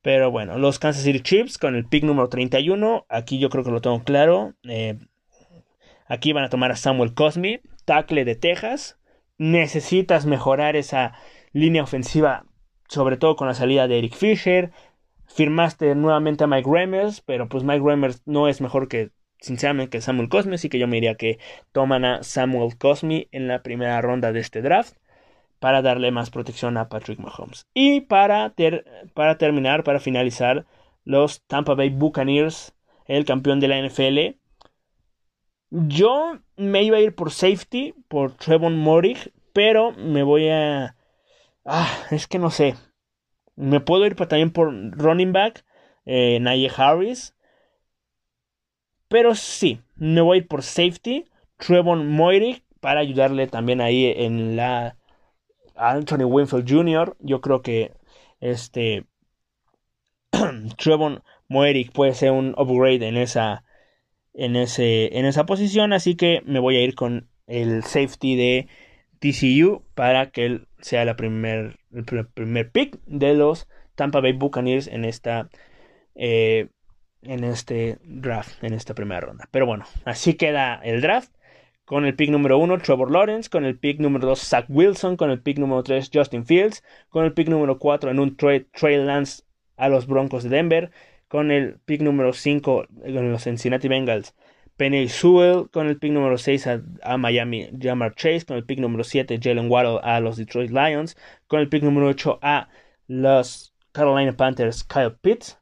Pero bueno, los Kansas City Chiefs con el pick número 31, aquí yo creo que lo tengo claro. Eh, aquí van a tomar a Samuel Cosme, tackle de Texas. Necesitas mejorar esa línea ofensiva, sobre todo con la salida de Eric Fisher. Firmaste nuevamente a Mike Remmers, pero pues Mike Remmers no es mejor que sinceramente Samuel Cosme, así que yo me diría que toman a Samuel Cosme en la primera ronda de este draft para darle más protección a Patrick Mahomes. Y para, para terminar, para finalizar, los Tampa Bay Buccaneers, el campeón de la NFL. Yo me iba a ir por safety, por Trevon Morig, pero me voy a... Ah, es que no sé. Me puedo ir también por running back, eh, Harris. Pero sí, me voy por safety. Trevon Moirick para ayudarle también ahí en la Anthony Winfield Jr. Yo creo que este (clears throat) Trevon Moirick puede ser un upgrade en esa en ese en esa posición, así que me voy a ir con el safety de TCU para que él sea primer, el primer pick de los Tampa Bay Buccaneers en esta eh, en este draft, en esta primera ronda. Pero bueno, así queda el draft. Con el pick número 1, Trevor Lawrence. Con el pick número 2, Zach Wilson. Con el pick número 3, Justin Fields. Con el pick número 4, en un trade, Trey Lance a los Broncos de Denver. Con el pick número 5, en los Cincinnati Bengals, Penny Sewell. Con el pick número 6, a, Miami, Jamar Chase. Con el pick número 7, Jalen Waddle a los Detroit Lions. Con el pick número 8, a los Carolina Panthers, Kyle Pitts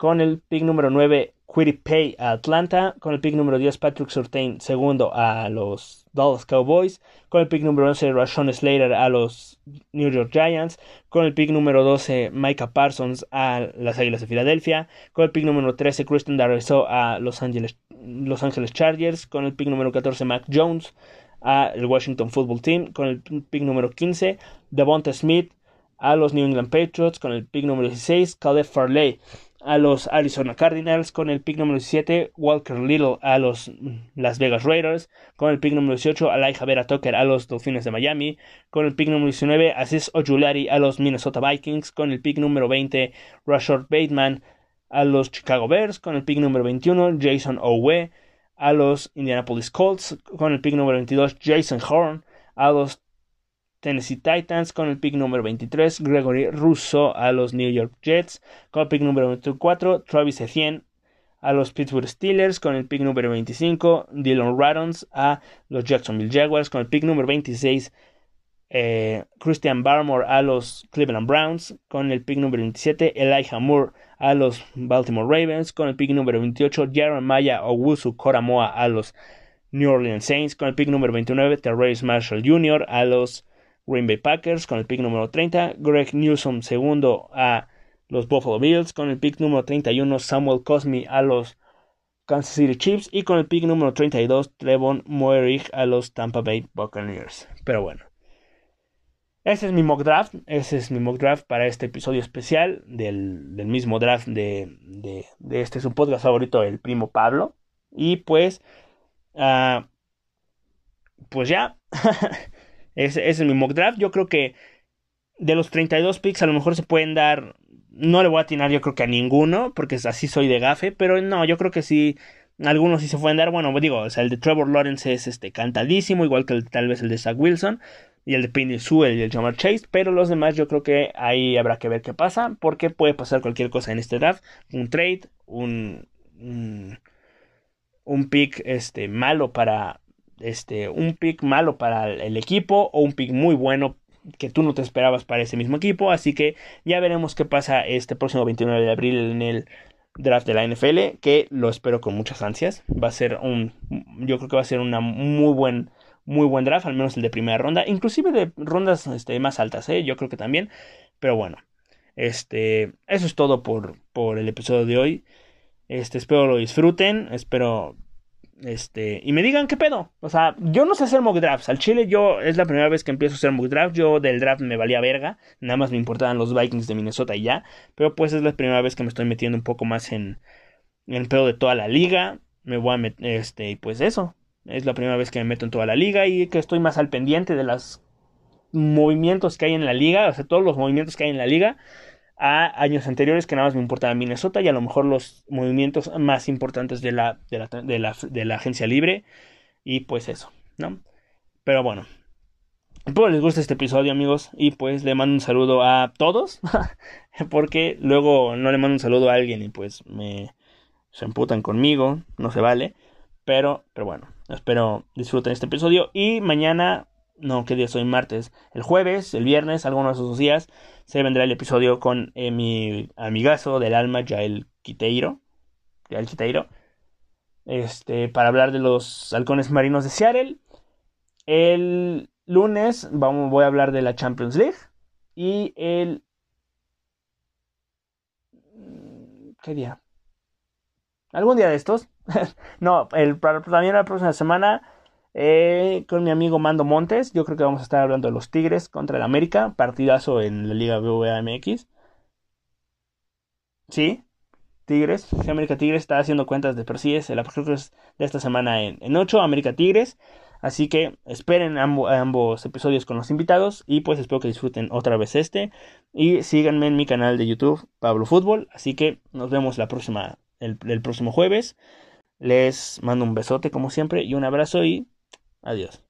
con el pick número 9, Pay a Atlanta. Con el pick número 10, Patrick Surtain, segundo a los Dallas Cowboys. Con el pick número 11, Rashawn Slater a los New York Giants. Con el pick número 12, Micah Parsons a las Águilas de Filadelfia. Con el pick número 13, Kristen Darrisaw a los Angeles, los Angeles Chargers. Con el pick número 14, Mac Jones a el Washington Football Team. Con el pick número 15, Devonta Smith a los New England Patriots. Con el pick número 16, Caleb Farley a los Arizona Cardinals, con el pick número 17 Walker Little a los Las Vegas Raiders, con el pick número 18 Elijah Vera Tucker a los Dolphins de Miami, con el pick número 19 Aziz Ojulari a los Minnesota Vikings, con el pick número 20 Rashard Bateman a los Chicago Bears, con el pick número 21 Jason Owe a los Indianapolis Colts, con el pick número 22 Jason Horn a los Tennessee Titans con el pick número 23, Gregory Russo a los New York Jets con el pick número 24, Travis Etienne a los Pittsburgh Steelers con el pick número 25, Dylan Radons a los Jacksonville Jaguars con el pick número 26, eh, Christian Barmore a los Cleveland Browns con el pick número 27, Elijah Moore a los Baltimore Ravens con el pick número 28, Jeremiah Owusu Koramoa a los New Orleans Saints con el pick número 29, Terrace Marshall Jr. a los Green Bay Packers con el pick número 30, Greg Newsom segundo a los Buffalo Bills con el pick número 31, Samuel Cosme a los Kansas City Chiefs y con el pick número 32, Trevon Moerig a los Tampa Bay Buccaneers. Pero bueno. ese es mi mock draft. Ese es mi mock draft para este episodio especial del, del mismo draft de, de, de, este su podcast favorito, el primo Pablo. Y pues, uh, pues ya, (laughs) ese, es mi mock draft. Yo creo que de los 32 picks a lo mejor se pueden dar, no le voy a atinar yo creo que a ninguno, porque así soy de gafe, pero no, yo creo que sí algunos sí se pueden dar, bueno, digo, o sea, el de Trevor Lawrence es este cantadísimo, igual que el, tal vez el de Zach Wilson y el de Penny Sewell y el Jamar Chase, pero los demás yo creo que ahí habrá que ver qué pasa, porque puede pasar cualquier cosa en este draft, un trade, un un, un pick este malo para este un pick malo para el equipo o un pick muy bueno que tú no te esperabas para ese mismo equipo, así que ya veremos qué pasa este próximo 29 de abril en el draft de la NFL, que lo espero con muchas ansias. Va a ser un, yo creo que va a ser una muy buen, muy buen draft, al menos el de primera ronda, inclusive de rondas este, más altas, ¿eh? yo creo que también. Pero bueno, este, eso es todo por, por el episodio de hoy. Este, espero lo disfruten, espero este, y me digan qué pedo. O sea, yo no sé hacer mock drafts. Al Chile yo es la primera vez que empiezo a hacer mock draft. Yo del draft me valía verga. Nada más me importaban los Vikings de Minnesota y ya. Pero pues es la primera vez que me estoy metiendo un poco más en, en el pedo de toda la liga. Me voy a meter, este, y pues eso. Es la primera vez que me meto en toda la liga y que estoy más al pendiente de los movimientos que hay en la liga. O sea, todos los movimientos que hay en la liga a años anteriores que nada más me importaba Minnesota y a lo mejor los movimientos más importantes de la, de la, de la, agencia libre. Y pues eso, ¿no? Pero bueno, espero les gusta este episodio amigos. Y pues le mando un saludo a todos (laughs) porque luego no le mando un saludo a alguien y pues me se emputan conmigo, no se vale, pero, pero bueno, espero disfruten este episodio. Y mañana no, ¿qué día soy? Martes. El jueves, el viernes, algunos de esos días, se vendrá el episodio con eh, mi amigazo del alma, Jael Quiteiro. Jael Quiteiro. Este, para hablar de los halcones marinos de Seattle. El lunes vamos, voy a hablar de la Champions League. Y el... ¿Qué día? ¿Algún día de estos? (laughs) no, el, también la próxima semana eh, con mi amigo Mando Montes. Yo creo que vamos a estar hablando de los Tigres contra el América. Partidazo en la Liga BVA MX. Sí, Tigres. América Tigres está haciendo cuentas de persíes. La creo es de esta semana en, en 8. América Tigres. Así que esperen ambos episodios con los invitados. Y pues espero que disfruten otra vez este. Y síganme en mi canal de YouTube, Pablo Fútbol. Así que nos vemos la próxima, el, el próximo jueves. Les mando un besote como siempre y un abrazo y Adiós.